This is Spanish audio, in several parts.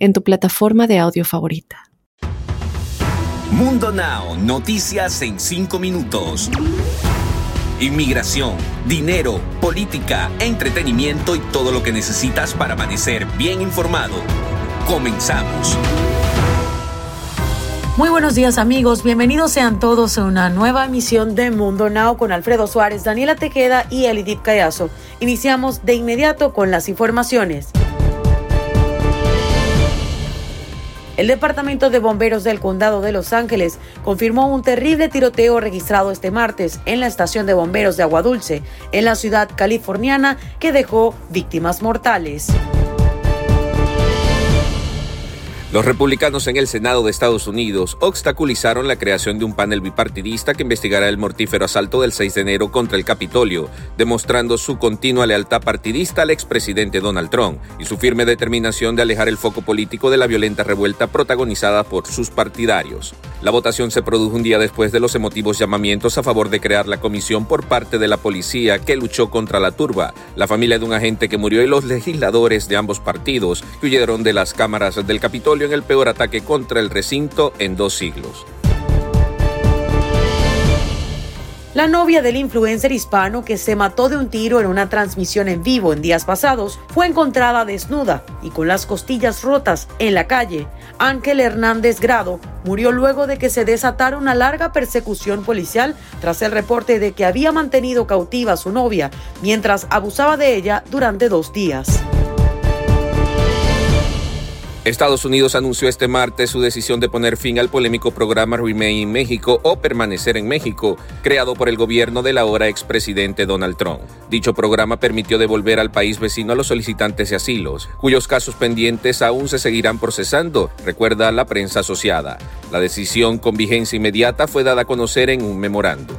en tu plataforma de audio favorita. Mundo Now, noticias en 5 minutos. Inmigración, dinero, política, entretenimiento y todo lo que necesitas para amanecer bien informado. Comenzamos. Muy buenos días amigos, bienvenidos sean todos a una nueva emisión de Mundo Now con Alfredo Suárez, Daniela Tequeda y Elidip Callazo. Iniciamos de inmediato con las informaciones. El Departamento de Bomberos del Condado de Los Ángeles confirmó un terrible tiroteo registrado este martes en la estación de bomberos de Agua Dulce, en la ciudad californiana, que dejó víctimas mortales. Los republicanos en el Senado de Estados Unidos obstaculizaron la creación de un panel bipartidista que investigará el mortífero asalto del 6 de enero contra el Capitolio, demostrando su continua lealtad partidista al expresidente Donald Trump y su firme determinación de alejar el foco político de la violenta revuelta protagonizada por sus partidarios. La votación se produjo un día después de los emotivos llamamientos a favor de crear la comisión por parte de la policía que luchó contra la turba, la familia de un agente que murió y los legisladores de ambos partidos que huyeron de las cámaras del Capitolio en el peor ataque contra el recinto en dos siglos. La novia del influencer hispano que se mató de un tiro en una transmisión en vivo en días pasados fue encontrada desnuda y con las costillas rotas en la calle. Ángel Hernández Grado murió luego de que se desatara una larga persecución policial tras el reporte de que había mantenido cautiva a su novia mientras abusaba de ella durante dos días. Estados Unidos anunció este martes su decisión de poner fin al polémico programa Remain en México o Permanecer en México, creado por el gobierno del ahora expresidente Donald Trump. Dicho programa permitió devolver al país vecino a los solicitantes de asilos, cuyos casos pendientes aún se seguirán procesando, recuerda la prensa asociada. La decisión con vigencia inmediata fue dada a conocer en un memorando.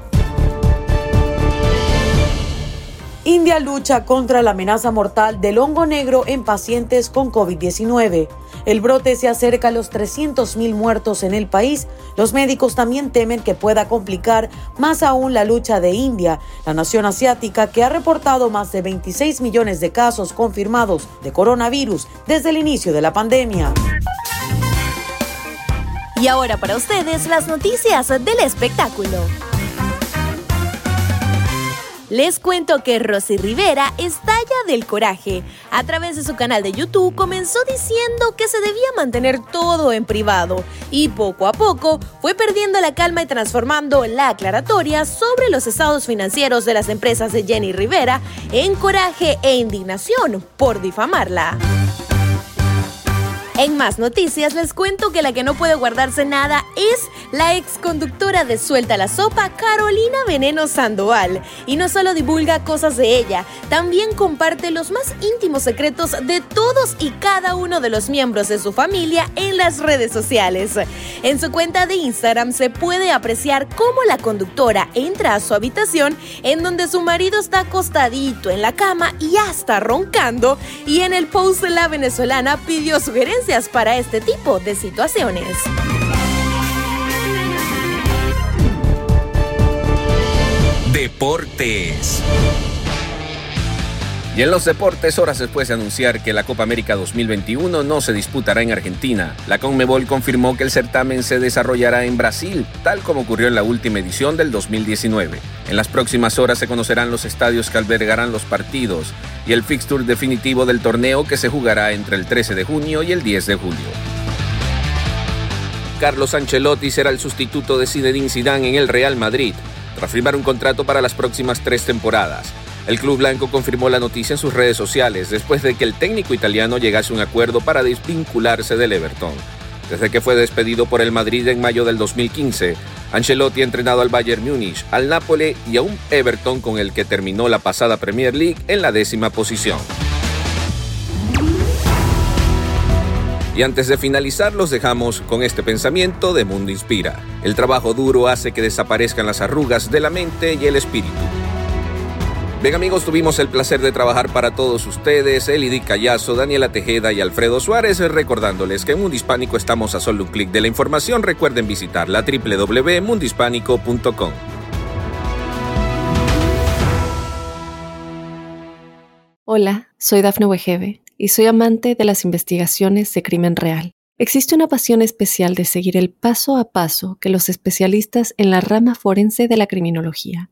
India lucha contra la amenaza mortal del hongo negro en pacientes con COVID-19. El brote se acerca a los 300.000 muertos en el país. Los médicos también temen que pueda complicar más aún la lucha de India, la nación asiática que ha reportado más de 26 millones de casos confirmados de coronavirus desde el inicio de la pandemia. Y ahora para ustedes las noticias del espectáculo. Les cuento que Rosy Rivera estalla del coraje. A través de su canal de YouTube comenzó diciendo que se debía mantener todo en privado y poco a poco fue perdiendo la calma y transformando la aclaratoria sobre los estados financieros de las empresas de Jenny Rivera en coraje e indignación por difamarla. En más noticias les cuento que la que no puede guardarse nada es la ex conductora de Suelta la Sopa, Carolina Veneno Sandoval. Y no solo divulga cosas de ella, también comparte los más íntimos secretos de todos y cada uno de los miembros de su familia en las redes sociales. En su cuenta de Instagram se puede apreciar cómo la conductora entra a su habitación en donde su marido está acostadito en la cama y hasta roncando. Y en el post la venezolana pidió sugerencias para este tipo de situaciones. Deportes. Y en los deportes, horas después de anunciar que la Copa América 2021 no se disputará en Argentina, la Conmebol confirmó que el certamen se desarrollará en Brasil, tal como ocurrió en la última edición del 2019. En las próximas horas se conocerán los estadios que albergarán los partidos y el fixture definitivo del torneo que se jugará entre el 13 de junio y el 10 de julio. Carlos Ancelotti será el sustituto de Zinedine Zidane en el Real Madrid, tras firmar un contrato para las próximas tres temporadas. El club blanco confirmó la noticia en sus redes sociales después de que el técnico italiano llegase a un acuerdo para desvincularse del Everton. Desde que fue despedido por el Madrid en mayo del 2015, Ancelotti ha entrenado al Bayern Múnich, al Napoli y a un Everton con el que terminó la pasada Premier League en la décima posición. Y antes de finalizar, los dejamos con este pensamiento de Mundo Inspira. El trabajo duro hace que desaparezcan las arrugas de la mente y el espíritu. Bien amigos, tuvimos el placer de trabajar para todos ustedes, Elidi Callazo, Daniela Tejeda y Alfredo Suárez, recordándoles que en Mundo Hispánico estamos a solo un clic de la información. Recuerden visitar la www.mundohispánico.com. Hola, soy Dafne Wegebe y soy amante de las investigaciones de crimen real. Existe una pasión especial de seguir el paso a paso que los especialistas en la rama forense de la criminología